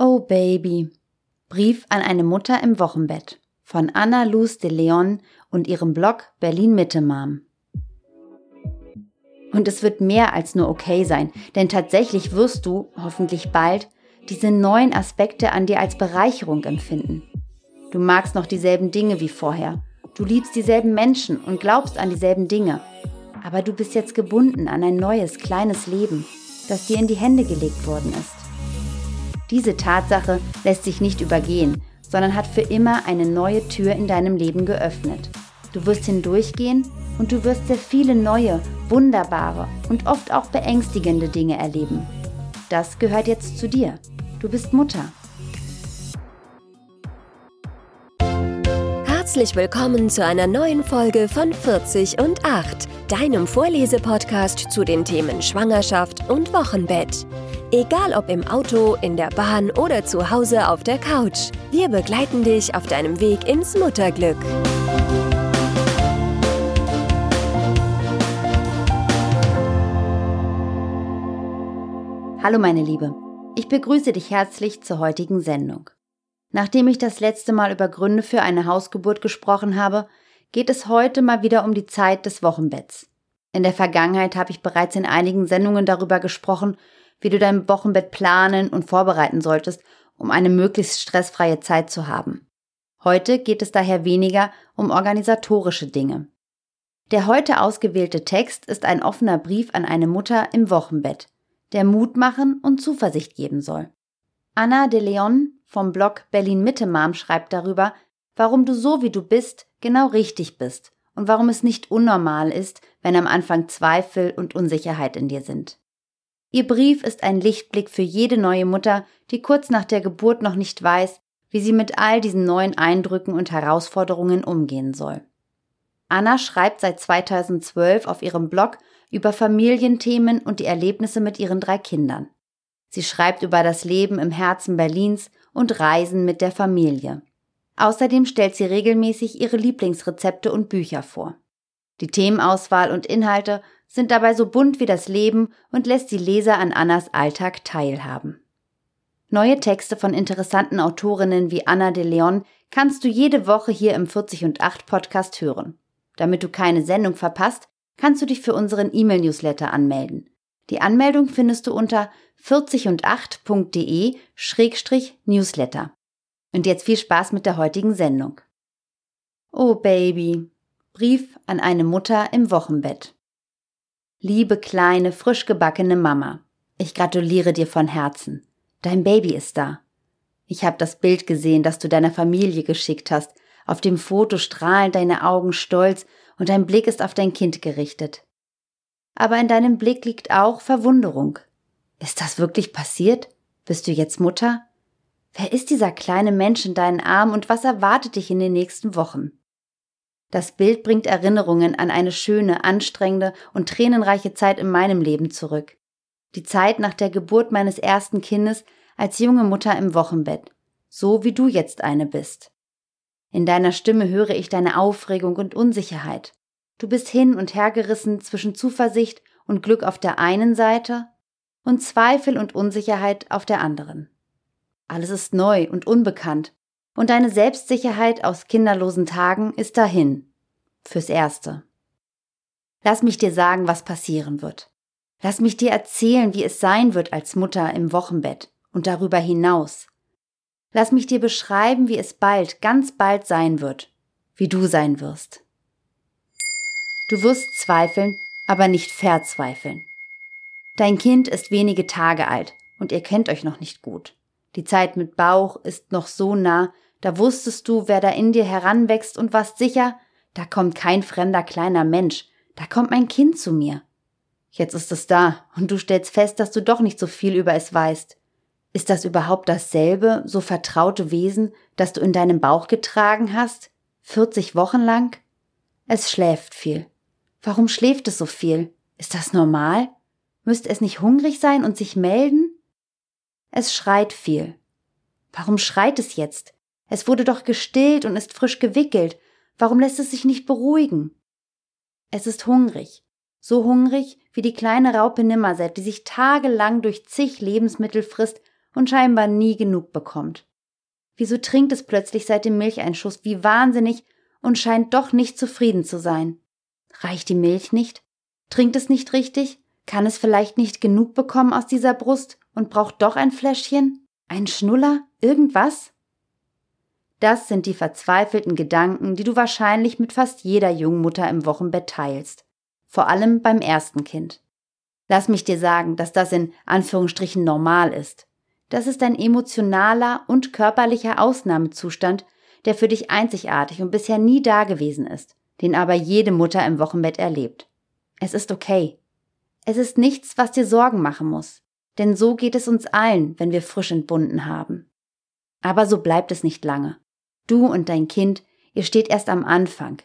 Oh Baby. Brief an eine Mutter im Wochenbett von Anna Luz de Leon und ihrem Blog Berlin Mitte Mom. Und es wird mehr als nur okay sein, denn tatsächlich wirst du, hoffentlich bald, diese neuen Aspekte an dir als Bereicherung empfinden. Du magst noch dieselben Dinge wie vorher. Du liebst dieselben Menschen und glaubst an dieselben Dinge. Aber du bist jetzt gebunden an ein neues, kleines Leben, das dir in die Hände gelegt worden ist. Diese Tatsache lässt sich nicht übergehen, sondern hat für immer eine neue Tür in deinem Leben geöffnet. Du wirst hindurchgehen und du wirst sehr viele neue, wunderbare und oft auch beängstigende Dinge erleben. Das gehört jetzt zu dir. Du bist Mutter. Herzlich willkommen zu einer neuen Folge von 40 und 8, deinem Vorlesepodcast zu den Themen Schwangerschaft und Wochenbett. Egal ob im Auto, in der Bahn oder zu Hause auf der Couch, wir begleiten dich auf deinem Weg ins Mutterglück. Hallo meine Liebe, ich begrüße dich herzlich zur heutigen Sendung. Nachdem ich das letzte Mal über Gründe für eine Hausgeburt gesprochen habe, geht es heute mal wieder um die Zeit des Wochenbetts. In der Vergangenheit habe ich bereits in einigen Sendungen darüber gesprochen, wie du dein Wochenbett planen und vorbereiten solltest, um eine möglichst stressfreie Zeit zu haben. Heute geht es daher weniger um organisatorische Dinge. Der heute ausgewählte Text ist ein offener Brief an eine Mutter im Wochenbett, der Mut machen und Zuversicht geben soll. Anna de Leon vom Blog Berlin Mitte Mom schreibt darüber, warum du so wie du bist genau richtig bist und warum es nicht unnormal ist, wenn am Anfang Zweifel und Unsicherheit in dir sind. Ihr Brief ist ein Lichtblick für jede neue Mutter, die kurz nach der Geburt noch nicht weiß, wie sie mit all diesen neuen Eindrücken und Herausforderungen umgehen soll. Anna schreibt seit 2012 auf ihrem Blog über Familienthemen und die Erlebnisse mit ihren drei Kindern. Sie schreibt über das Leben im Herzen Berlins und Reisen mit der Familie. Außerdem stellt sie regelmäßig ihre Lieblingsrezepte und Bücher vor. Die Themenauswahl und Inhalte sind dabei so bunt wie das Leben und lässt die Leser an Annas Alltag teilhaben. Neue Texte von interessanten Autorinnen wie Anna de Leon kannst du jede Woche hier im 40 und 8 Podcast hören. Damit du keine Sendung verpasst, kannst du dich für unseren E-Mail-Newsletter anmelden. Die Anmeldung findest du unter 40und8.de-newsletter. Und jetzt viel Spaß mit der heutigen Sendung. Oh Baby. Brief an eine Mutter im Wochenbett. Liebe kleine, frisch gebackene Mama, ich gratuliere dir von Herzen. Dein Baby ist da. Ich habe das Bild gesehen, das du deiner Familie geschickt hast. Auf dem Foto strahlen deine Augen stolz und dein Blick ist auf dein Kind gerichtet. Aber in deinem Blick liegt auch Verwunderung. Ist das wirklich passiert? Bist du jetzt Mutter? Wer ist dieser kleine Mensch in deinen Armen und was erwartet dich in den nächsten Wochen? Das Bild bringt Erinnerungen an eine schöne, anstrengende und tränenreiche Zeit in meinem Leben zurück. Die Zeit nach der Geburt meines ersten Kindes als junge Mutter im Wochenbett, so wie du jetzt eine bist. In deiner Stimme höre ich deine Aufregung und Unsicherheit. Du bist hin und her gerissen zwischen Zuversicht und Glück auf der einen Seite und Zweifel und Unsicherheit auf der anderen. Alles ist neu und unbekannt und deine Selbstsicherheit aus kinderlosen Tagen ist dahin. Fürs Erste. Lass mich dir sagen, was passieren wird. Lass mich dir erzählen, wie es sein wird als Mutter im Wochenbett und darüber hinaus. Lass mich dir beschreiben, wie es bald, ganz bald sein wird, wie du sein wirst. Du wirst zweifeln, aber nicht verzweifeln. Dein Kind ist wenige Tage alt und ihr kennt euch noch nicht gut. Die Zeit mit Bauch ist noch so nah, da wusstest du, wer da in dir heranwächst und warst sicher, da kommt kein fremder kleiner Mensch, da kommt mein Kind zu mir. Jetzt ist es da und du stellst fest, dass du doch nicht so viel über es weißt. Ist das überhaupt dasselbe, so vertraute Wesen, das du in deinem Bauch getragen hast? 40 Wochen lang? Es schläft viel. Warum schläft es so viel? Ist das normal? Müsste es nicht hungrig sein und sich melden? Es schreit viel. Warum schreit es jetzt? Es wurde doch gestillt und ist frisch gewickelt. Warum lässt es sich nicht beruhigen? Es ist hungrig. So hungrig wie die kleine Raupe Nimmerset, die sich tagelang durch zig Lebensmittel frisst und scheinbar nie genug bekommt. Wieso trinkt es plötzlich seit dem Milcheinschuss wie wahnsinnig und scheint doch nicht zufrieden zu sein? Reicht die Milch nicht? Trinkt es nicht richtig? Kann es vielleicht nicht genug bekommen aus dieser Brust und braucht doch ein Fläschchen? Ein Schnuller? Irgendwas? Das sind die verzweifelten Gedanken, die du wahrscheinlich mit fast jeder Jungmutter im Wochenbett teilst. Vor allem beim ersten Kind. Lass mich dir sagen, dass das in Anführungsstrichen normal ist. Das ist ein emotionaler und körperlicher Ausnahmezustand, der für dich einzigartig und bisher nie dagewesen ist, den aber jede Mutter im Wochenbett erlebt. Es ist okay. Es ist nichts, was dir Sorgen machen muss, denn so geht es uns allen, wenn wir frisch entbunden haben. Aber so bleibt es nicht lange. Du und dein Kind, ihr steht erst am Anfang.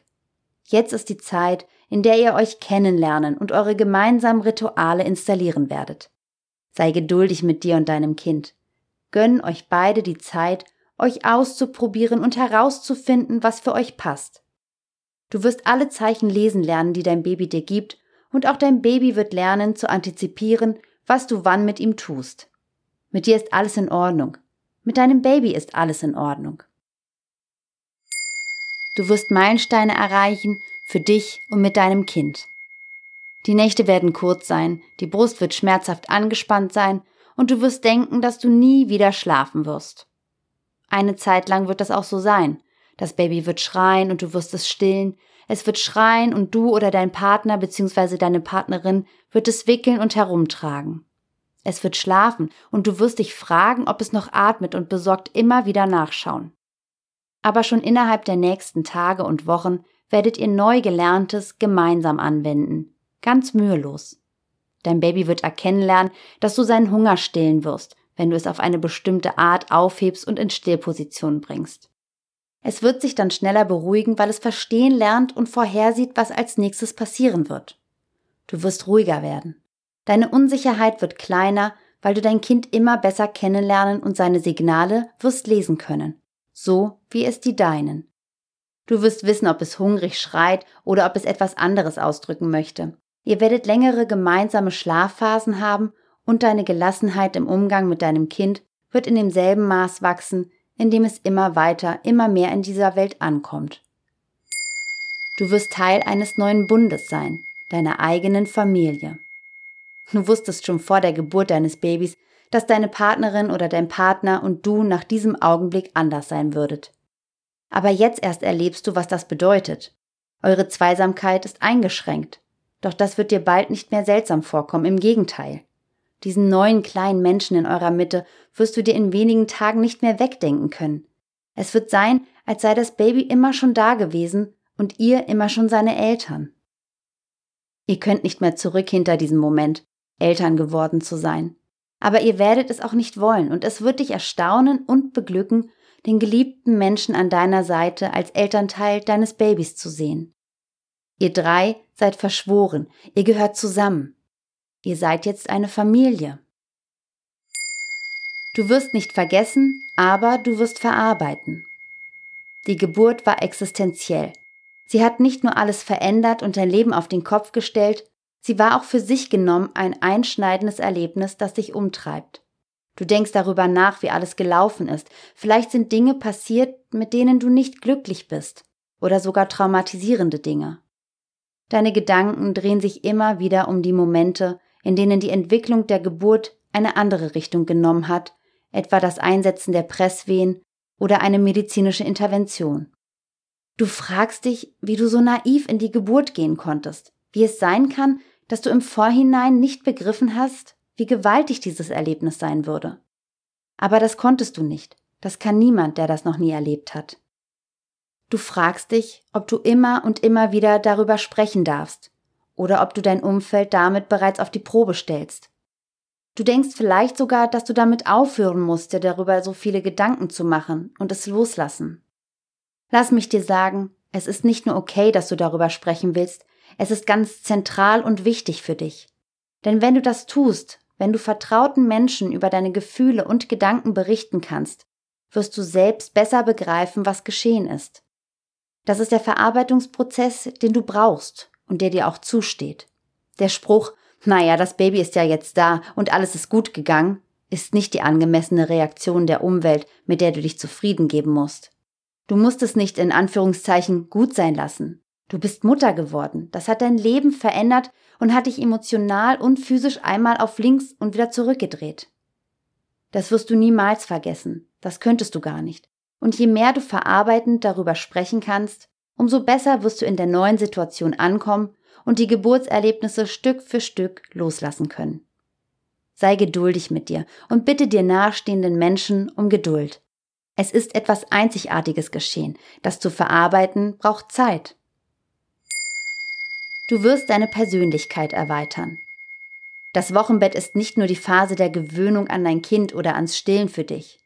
Jetzt ist die Zeit, in der ihr euch kennenlernen und eure gemeinsamen Rituale installieren werdet. Sei geduldig mit dir und deinem Kind. Gönn euch beide die Zeit, euch auszuprobieren und herauszufinden, was für euch passt. Du wirst alle Zeichen lesen lernen, die dein Baby dir gibt, und auch dein Baby wird lernen zu antizipieren, was du wann mit ihm tust. Mit dir ist alles in Ordnung. Mit deinem Baby ist alles in Ordnung. Du wirst Meilensteine erreichen für dich und mit deinem Kind. Die Nächte werden kurz sein, die Brust wird schmerzhaft angespannt sein und du wirst denken, dass du nie wieder schlafen wirst. Eine Zeit lang wird das auch so sein. Das Baby wird schreien und du wirst es stillen. Es wird schreien und du oder dein Partner bzw. deine Partnerin wird es wickeln und herumtragen. Es wird schlafen und du wirst dich fragen, ob es noch atmet und besorgt immer wieder nachschauen. Aber schon innerhalb der nächsten Tage und Wochen werdet ihr neu gelerntes gemeinsam anwenden, Ganz mühelos. Dein Baby wird erkennen lernen, dass du seinen Hunger stillen wirst, wenn du es auf eine bestimmte Art aufhebst und in Stillposition bringst. Es wird sich dann schneller beruhigen, weil es verstehen lernt und vorhersieht, was als nächstes passieren wird. Du wirst ruhiger werden. Deine Unsicherheit wird kleiner, weil du dein Kind immer besser kennenlernen und seine Signale wirst lesen können. So wie es die deinen. Du wirst wissen, ob es hungrig schreit oder ob es etwas anderes ausdrücken möchte. Ihr werdet längere gemeinsame Schlafphasen haben und deine Gelassenheit im Umgang mit deinem Kind wird in demselben Maß wachsen, in dem es immer weiter, immer mehr in dieser Welt ankommt. Du wirst Teil eines neuen Bundes sein, deiner eigenen Familie. Du wusstest schon vor der Geburt deines Babys, dass deine Partnerin oder dein Partner und du nach diesem Augenblick anders sein würdet. Aber jetzt erst erlebst du, was das bedeutet. Eure Zweisamkeit ist eingeschränkt. Doch das wird dir bald nicht mehr seltsam vorkommen, im Gegenteil. Diesen neuen kleinen Menschen in eurer Mitte wirst du dir in wenigen Tagen nicht mehr wegdenken können. Es wird sein, als sei das Baby immer schon da gewesen und ihr immer schon seine Eltern. Ihr könnt nicht mehr zurück hinter diesem Moment, Eltern geworden zu sein. Aber ihr werdet es auch nicht wollen und es wird dich erstaunen und beglücken, den geliebten Menschen an deiner Seite als Elternteil deines Babys zu sehen. Ihr drei seid verschworen, ihr gehört zusammen. Ihr seid jetzt eine Familie. Du wirst nicht vergessen, aber du wirst verarbeiten. Die Geburt war existenziell. Sie hat nicht nur alles verändert und dein Leben auf den Kopf gestellt, sie war auch für sich genommen ein einschneidendes Erlebnis, das dich umtreibt. Du denkst darüber nach, wie alles gelaufen ist. Vielleicht sind Dinge passiert, mit denen du nicht glücklich bist, oder sogar traumatisierende Dinge. Deine Gedanken drehen sich immer wieder um die Momente, in denen die Entwicklung der Geburt eine andere Richtung genommen hat, etwa das Einsetzen der Presswehen oder eine medizinische Intervention. Du fragst dich, wie du so naiv in die Geburt gehen konntest, wie es sein kann, dass du im Vorhinein nicht begriffen hast, wie gewaltig dieses Erlebnis sein würde. Aber das konntest du nicht, das kann niemand, der das noch nie erlebt hat. Du fragst dich, ob du immer und immer wieder darüber sprechen darfst oder ob du dein Umfeld damit bereits auf die Probe stellst. Du denkst vielleicht sogar, dass du damit aufhören musst, dir darüber so viele Gedanken zu machen und es loslassen. Lass mich dir sagen, es ist nicht nur okay, dass du darüber sprechen willst, es ist ganz zentral und wichtig für dich. Denn wenn du das tust, wenn du vertrauten Menschen über deine Gefühle und Gedanken berichten kannst, wirst du selbst besser begreifen, was geschehen ist. Das ist der Verarbeitungsprozess, den du brauchst und der dir auch zusteht. Der Spruch, naja, das Baby ist ja jetzt da und alles ist gut gegangen, ist nicht die angemessene Reaktion der Umwelt, mit der du dich zufrieden geben musst. Du musst es nicht in Anführungszeichen gut sein lassen. Du bist Mutter geworden. Das hat dein Leben verändert und hat dich emotional und physisch einmal auf links und wieder zurückgedreht. Das wirst du niemals vergessen. Das könntest du gar nicht. Und je mehr du verarbeitend darüber sprechen kannst, umso besser wirst du in der neuen Situation ankommen und die Geburtserlebnisse Stück für Stück loslassen können. Sei geduldig mit dir und bitte dir nahestehenden Menschen um Geduld. Es ist etwas Einzigartiges geschehen. Das zu verarbeiten braucht Zeit. Du wirst deine Persönlichkeit erweitern. Das Wochenbett ist nicht nur die Phase der Gewöhnung an dein Kind oder ans Stillen für dich.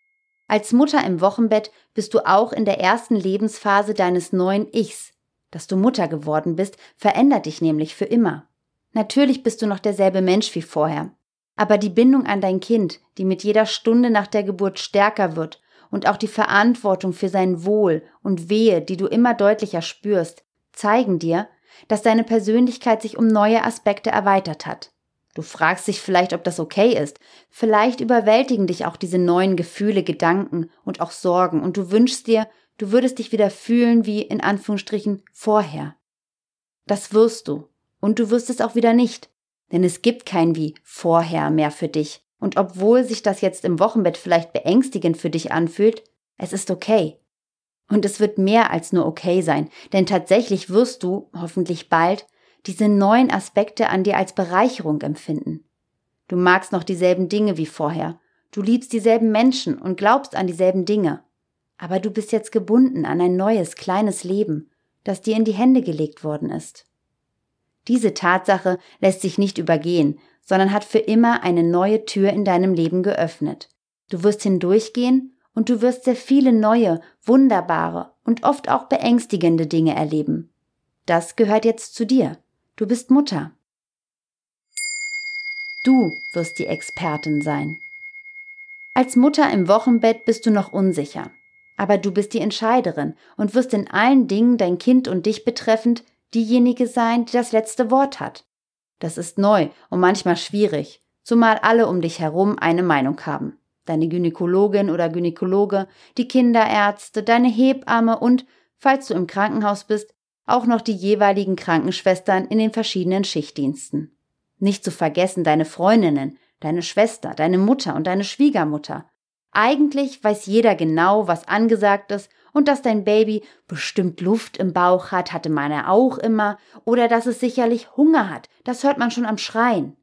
Als Mutter im Wochenbett bist du auch in der ersten Lebensphase deines neuen Ichs. Dass du Mutter geworden bist, verändert dich nämlich für immer. Natürlich bist du noch derselbe Mensch wie vorher, aber die Bindung an dein Kind, die mit jeder Stunde nach der Geburt stärker wird und auch die Verantwortung für sein Wohl und Wehe, die du immer deutlicher spürst, zeigen dir, dass deine Persönlichkeit sich um neue Aspekte erweitert hat. Du fragst dich vielleicht, ob das okay ist. Vielleicht überwältigen dich auch diese neuen Gefühle, Gedanken und auch Sorgen und du wünschst dir, du würdest dich wieder fühlen wie in Anführungsstrichen vorher. Das wirst du. Und du wirst es auch wieder nicht. Denn es gibt kein wie vorher mehr für dich. Und obwohl sich das jetzt im Wochenbett vielleicht beängstigend für dich anfühlt, es ist okay. Und es wird mehr als nur okay sein, denn tatsächlich wirst du, hoffentlich bald, diese neuen Aspekte an dir als Bereicherung empfinden. Du magst noch dieselben Dinge wie vorher, du liebst dieselben Menschen und glaubst an dieselben Dinge, aber du bist jetzt gebunden an ein neues, kleines Leben, das dir in die Hände gelegt worden ist. Diese Tatsache lässt sich nicht übergehen, sondern hat für immer eine neue Tür in deinem Leben geöffnet. Du wirst hindurchgehen und du wirst sehr viele neue, wunderbare und oft auch beängstigende Dinge erleben. Das gehört jetzt zu dir. Du bist Mutter. Du wirst die Expertin sein. Als Mutter im Wochenbett bist du noch unsicher. Aber du bist die Entscheiderin und wirst in allen Dingen dein Kind und dich betreffend diejenige sein, die das letzte Wort hat. Das ist neu und manchmal schwierig, zumal alle um dich herum eine Meinung haben. Deine Gynäkologin oder Gynäkologe, die Kinderärzte, deine Hebamme und, falls du im Krankenhaus bist, auch noch die jeweiligen Krankenschwestern in den verschiedenen Schichtdiensten. Nicht zu vergessen deine Freundinnen, deine Schwester, deine Mutter und deine Schwiegermutter. Eigentlich weiß jeder genau, was angesagt ist und dass dein Baby bestimmt Luft im Bauch hat, hatte meine auch immer, oder dass es sicherlich Hunger hat, das hört man schon am Schreien.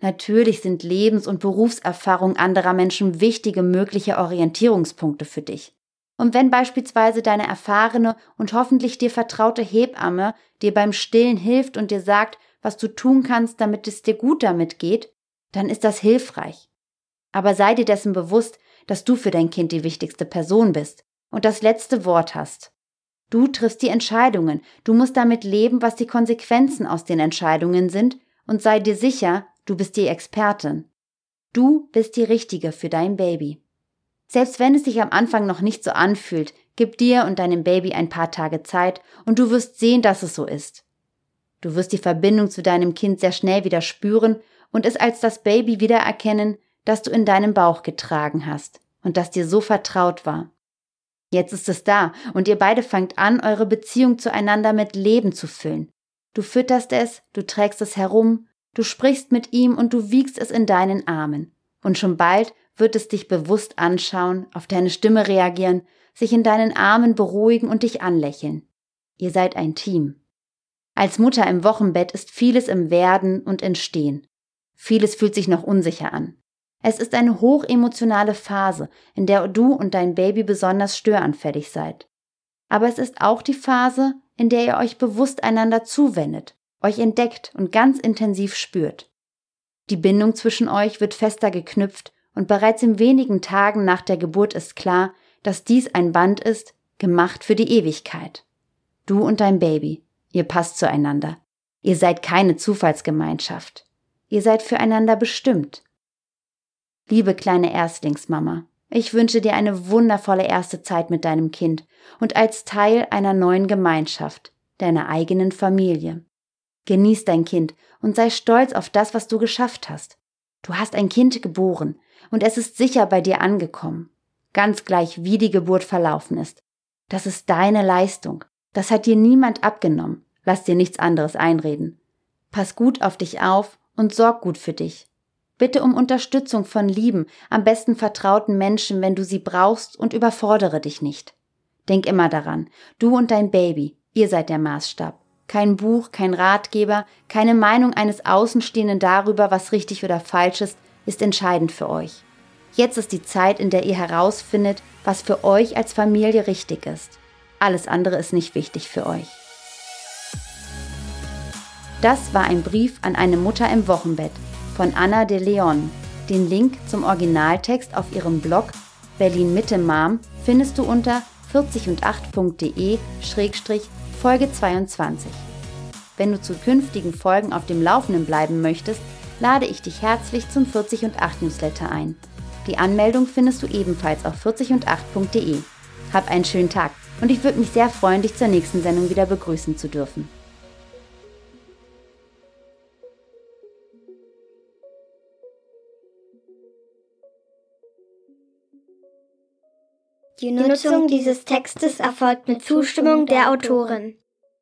Natürlich sind Lebens- und Berufserfahrung anderer Menschen wichtige mögliche Orientierungspunkte für dich. Und wenn beispielsweise deine erfahrene und hoffentlich dir vertraute Hebamme dir beim Stillen hilft und dir sagt, was du tun kannst, damit es dir gut damit geht, dann ist das hilfreich. Aber sei dir dessen bewusst, dass du für dein Kind die wichtigste Person bist und das letzte Wort hast. Du triffst die Entscheidungen, du musst damit leben, was die Konsequenzen aus den Entscheidungen sind und sei dir sicher, du bist die Expertin. Du bist die Richtige für dein Baby. Selbst wenn es sich am Anfang noch nicht so anfühlt, gib dir und deinem Baby ein paar Tage Zeit und du wirst sehen, dass es so ist. Du wirst die Verbindung zu deinem Kind sehr schnell wieder spüren und es als das Baby wiedererkennen, das du in deinem Bauch getragen hast und das dir so vertraut war. Jetzt ist es da und ihr beide fangt an, eure Beziehung zueinander mit Leben zu füllen. Du fütterst es, du trägst es herum, du sprichst mit ihm und du wiegst es in deinen Armen. Und schon bald wird es dich bewusst anschauen, auf deine Stimme reagieren, sich in deinen Armen beruhigen und dich anlächeln. Ihr seid ein Team. Als Mutter im Wochenbett ist vieles im Werden und Entstehen. Vieles fühlt sich noch unsicher an. Es ist eine hochemotionale Phase, in der du und dein Baby besonders störanfällig seid. Aber es ist auch die Phase, in der ihr euch bewusst einander zuwendet, euch entdeckt und ganz intensiv spürt. Die Bindung zwischen euch wird fester geknüpft und bereits in wenigen Tagen nach der Geburt ist klar, dass dies ein Band ist, gemacht für die Ewigkeit. Du und dein Baby, ihr passt zueinander. Ihr seid keine Zufallsgemeinschaft. Ihr seid füreinander bestimmt. Liebe kleine Erstlingsmama, ich wünsche dir eine wundervolle erste Zeit mit deinem Kind und als Teil einer neuen Gemeinschaft, deiner eigenen Familie. Genieß dein Kind und sei stolz auf das, was du geschafft hast. Du hast ein Kind geboren und es ist sicher bei dir angekommen. Ganz gleich, wie die Geburt verlaufen ist. Das ist deine Leistung. Das hat dir niemand abgenommen. Lass dir nichts anderes einreden. Pass gut auf dich auf und sorg gut für dich. Bitte um Unterstützung von lieben, am besten vertrauten Menschen, wenn du sie brauchst und überfordere dich nicht. Denk immer daran, du und dein Baby, ihr seid der Maßstab. Kein Buch, kein Ratgeber, keine Meinung eines Außenstehenden darüber, was richtig oder falsch ist, ist entscheidend für euch. Jetzt ist die Zeit, in der ihr herausfindet, was für euch als Familie richtig ist. Alles andere ist nicht wichtig für euch. Das war ein Brief an eine Mutter im Wochenbett von Anna de Leon. Den Link zum Originaltext auf ihrem Blog Berlin Mitte Mom findest du unter 40und8.de-Folge 22. Wenn du zu künftigen Folgen auf dem Laufenden bleiben möchtest, lade ich dich herzlich zum 40 und 8 Newsletter ein. Die Anmeldung findest du ebenfalls auf 40und8.de. Hab einen schönen Tag und ich würde mich sehr freuen, dich zur nächsten Sendung wieder begrüßen zu dürfen. Die Nutzung dieses Textes erfolgt mit Zustimmung der Autorin.